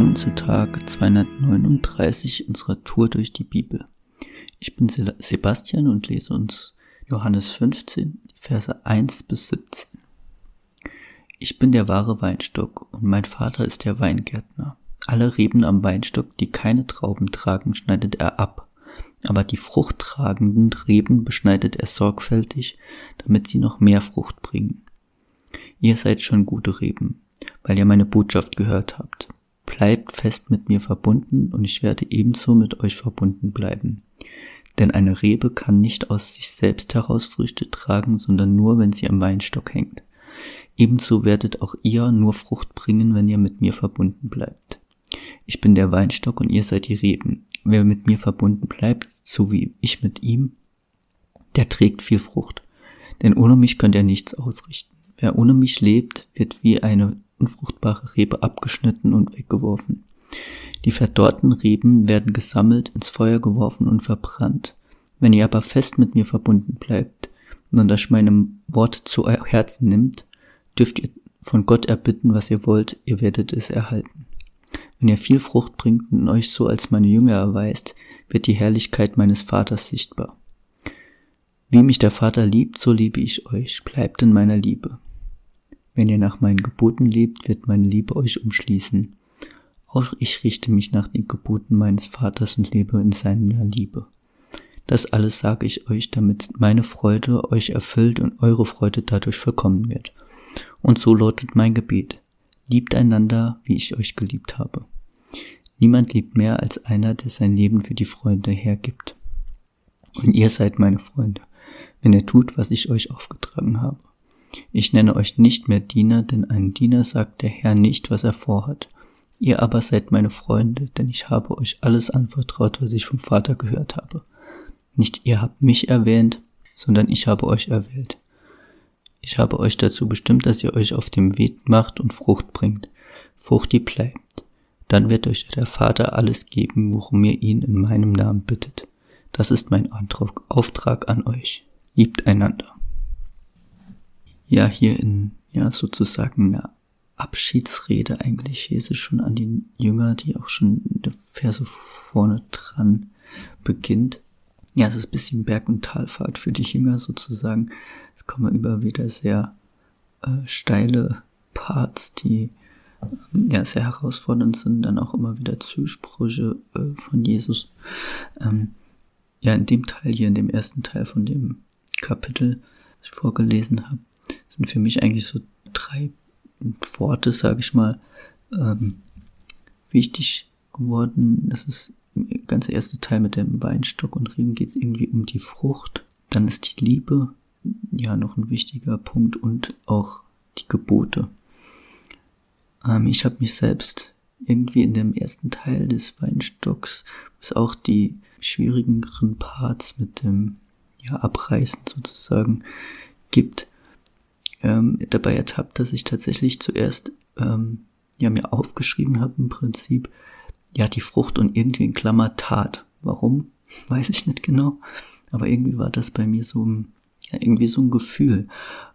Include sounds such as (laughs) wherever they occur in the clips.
Willkommen zu Tag 239 unserer Tour durch die Bibel. Ich bin Sebastian und lese uns Johannes 15, Verse 1 bis 17. Ich bin der wahre Weinstock und mein Vater ist der Weingärtner. Alle Reben am Weinstock, die keine Trauben tragen, schneidet er ab, aber die fruchttragenden Reben beschneidet er sorgfältig, damit sie noch mehr Frucht bringen. Ihr seid schon gute Reben, weil ihr meine Botschaft gehört habt. Bleibt fest mit mir verbunden und ich werde ebenso mit euch verbunden bleiben. Denn eine Rebe kann nicht aus sich selbst heraus Früchte tragen, sondern nur, wenn sie am Weinstock hängt. Ebenso werdet auch ihr nur Frucht bringen, wenn ihr mit mir verbunden bleibt. Ich bin der Weinstock und ihr seid die Reben. Wer mit mir verbunden bleibt, so wie ich mit ihm, der trägt viel Frucht. Denn ohne mich könnt ihr nichts ausrichten. Wer ohne mich lebt, wird wie eine unfruchtbare Rebe abgeschnitten und weggeworfen. Die verdorrten Reben werden gesammelt, ins Feuer geworfen und verbrannt. Wenn ihr aber fest mit mir verbunden bleibt und euch meine Worte zu Herzen nimmt, dürft ihr von Gott erbitten, was ihr wollt, ihr werdet es erhalten. Wenn ihr viel Frucht bringt und euch so als meine Jünger erweist, wird die Herrlichkeit meines Vaters sichtbar. Wie mich der Vater liebt, so liebe ich euch, bleibt in meiner Liebe. Wenn ihr nach meinen Geboten lebt, wird meine Liebe euch umschließen. Auch ich richte mich nach den Geboten meines Vaters und lebe in seiner Liebe. Das alles sage ich euch, damit meine Freude euch erfüllt und eure Freude dadurch vollkommen wird. Und so lautet mein Gebet. Liebt einander, wie ich euch geliebt habe. Niemand liebt mehr als einer, der sein Leben für die Freunde hergibt. Und ihr seid meine Freunde, wenn ihr tut, was ich euch aufgetragen habe. Ich nenne euch nicht mehr Diener, denn ein Diener sagt der Herr nicht, was er vorhat. Ihr aber seid meine Freunde, denn ich habe euch alles anvertraut, was ich vom Vater gehört habe. Nicht ihr habt mich erwähnt, sondern ich habe euch erwählt. Ich habe euch dazu bestimmt, dass ihr euch auf dem Weg macht und Frucht bringt. Frucht, die bleibt. Dann wird euch der Vater alles geben, worum ihr ihn in meinem Namen bittet. Das ist mein Auftrag an euch. Liebt einander ja hier in ja sozusagen eine Abschiedsrede eigentlich Jesus schon an die Jünger, die auch schon der Verse vorne dran beginnt. Ja, es ist ein bisschen Berg- und Talfahrt für die Jünger sozusagen. Es kommen immer wieder sehr äh, steile Parts, die ja sehr herausfordernd sind, dann auch immer wieder Zusprüche äh, von Jesus. Ähm, ja, in dem Teil hier, in dem ersten Teil von dem Kapitel, das ich vorgelesen habe, sind für mich eigentlich so drei Worte, sage ich mal, ähm, wichtig geworden. Das ist der ganze erste Teil mit dem Weinstock und Reben geht es irgendwie um die Frucht. Dann ist die Liebe ja noch ein wichtiger Punkt und auch die Gebote. Ähm, ich habe mich selbst irgendwie in dem ersten Teil des Weinstocks, was auch die schwierigeren Parts mit dem ja, Abreißen sozusagen gibt, ähm, dabei ertappt, dass ich tatsächlich zuerst ähm, ja mir aufgeschrieben habe im Prinzip, ja die Frucht und irgendwie in Klammer Tat. Warum? (laughs) Weiß ich nicht genau. Aber irgendwie war das bei mir so ein, ja, irgendwie so ein Gefühl.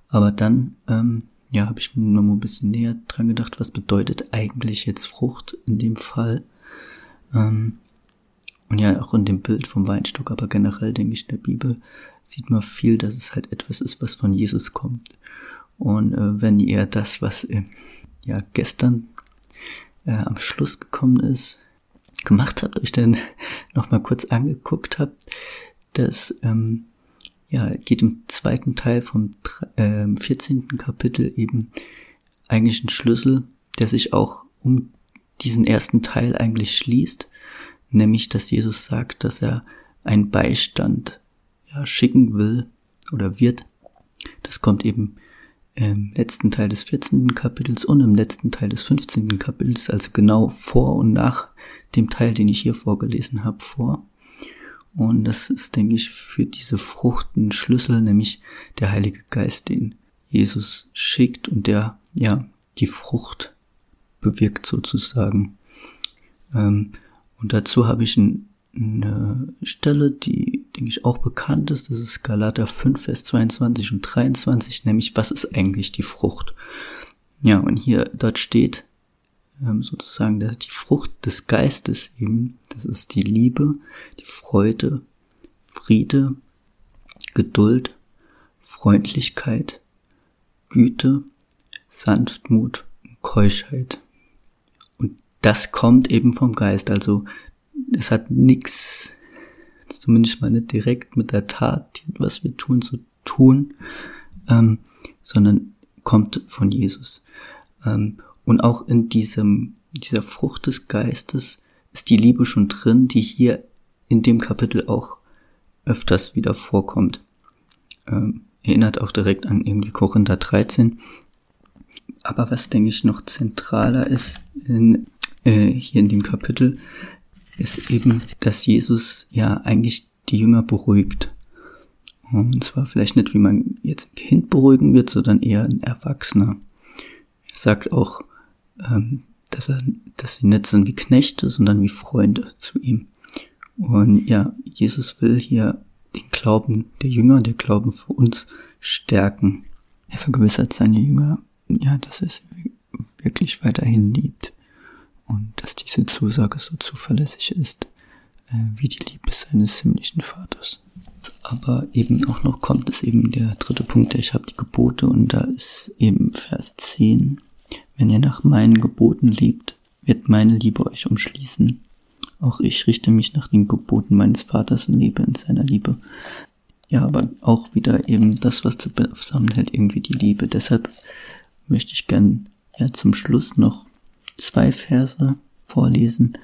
Aber dann, ähm, ja, habe ich mir noch mal ein bisschen näher dran gedacht, was bedeutet eigentlich jetzt Frucht in dem Fall. Ähm, und ja, auch in dem Bild vom Weinstock, aber generell denke ich, in der Bibel sieht man viel, dass es halt etwas ist, was von Jesus kommt. Und äh, wenn ihr das, was äh, ja gestern äh, am Schluss gekommen ist, gemacht habt, euch dann (laughs) nochmal kurz angeguckt habt, das ähm, ja, geht im zweiten Teil vom äh, 14. Kapitel eben eigentlich ein Schlüssel, der sich auch um diesen ersten Teil eigentlich schließt, nämlich dass Jesus sagt, dass er einen Beistand ja, schicken will oder wird. Das kommt eben im letzten Teil des 14. Kapitels und im letzten Teil des 15. Kapitels, also genau vor und nach dem Teil, den ich hier vorgelesen habe, vor. Und das ist, denke ich, für diese Frucht ein Schlüssel, nämlich der Heilige Geist, den Jesus schickt und der, ja, die Frucht bewirkt sozusagen. Ähm, und dazu habe ich ein eine Stelle, die, denke ich, auch bekannt ist. Das ist Galater 5, Vers 22 und 23, nämlich was ist eigentlich die Frucht? Ja, und hier, dort steht, ähm, sozusagen die Frucht des Geistes eben, das ist die Liebe, die Freude, Friede, Geduld, Freundlichkeit, Güte, Sanftmut und Keuschheit. Und das kommt eben vom Geist, also es hat nichts, zumindest mal nicht direkt mit der Tat, was wir tun, zu tun, ähm, sondern kommt von Jesus. Ähm, und auch in diesem, dieser Frucht des Geistes ist die Liebe schon drin, die hier in dem Kapitel auch öfters wieder vorkommt. Ähm, erinnert auch direkt an irgendwie Korinther 13. Aber was denke ich noch zentraler ist in, äh, hier in dem Kapitel, ist eben, dass Jesus ja eigentlich die Jünger beruhigt. Und zwar vielleicht nicht, wie man jetzt ein Kind beruhigen wird, sondern eher ein Erwachsener. Er sagt auch, ähm, dass, er, dass sie nicht sind wie Knechte, sondern wie Freunde zu ihm. Und ja, Jesus will hier den Glauben der Jünger, der Glauben für uns stärken. Er vergewissert seine Jünger, ja, dass er sie wirklich weiterhin liebt und dass diese Zusage so zuverlässig ist äh, wie die Liebe seines himmlischen Vaters. Aber eben auch noch kommt es eben der dritte Punkt, der ich habe die Gebote und da ist eben Vers 10. Wenn ihr nach meinen Geboten lebt, wird meine Liebe euch umschließen. Auch ich richte mich nach den Geboten meines Vaters und lebe in seiner Liebe. Ja, aber auch wieder eben das, was zusammenhält, irgendwie die Liebe. Deshalb möchte ich gern ja zum Schluss noch zwei Verse vorlesen,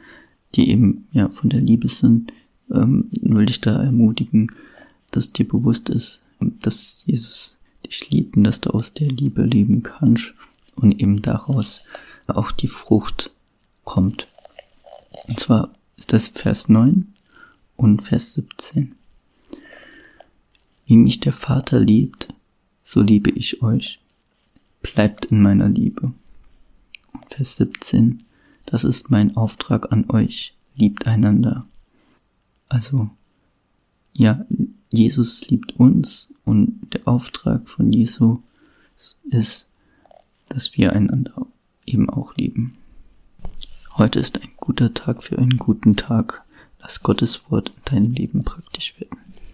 die eben ja von der Liebe sind, ähm, will dich da ermutigen, dass dir bewusst ist, dass Jesus dich liebt und dass du aus der Liebe leben kannst und eben daraus auch die Frucht kommt. Und zwar ist das Vers 9 und Vers 17. Wie mich der Vater liebt, so liebe ich euch. Bleibt in meiner Liebe. Vers 17. Das ist mein Auftrag an euch. Liebt einander. Also, ja, Jesus liebt uns und der Auftrag von Jesus ist, dass wir einander eben auch lieben. Heute ist ein guter Tag für einen guten Tag. Lass Gottes Wort in deinem Leben praktisch werden.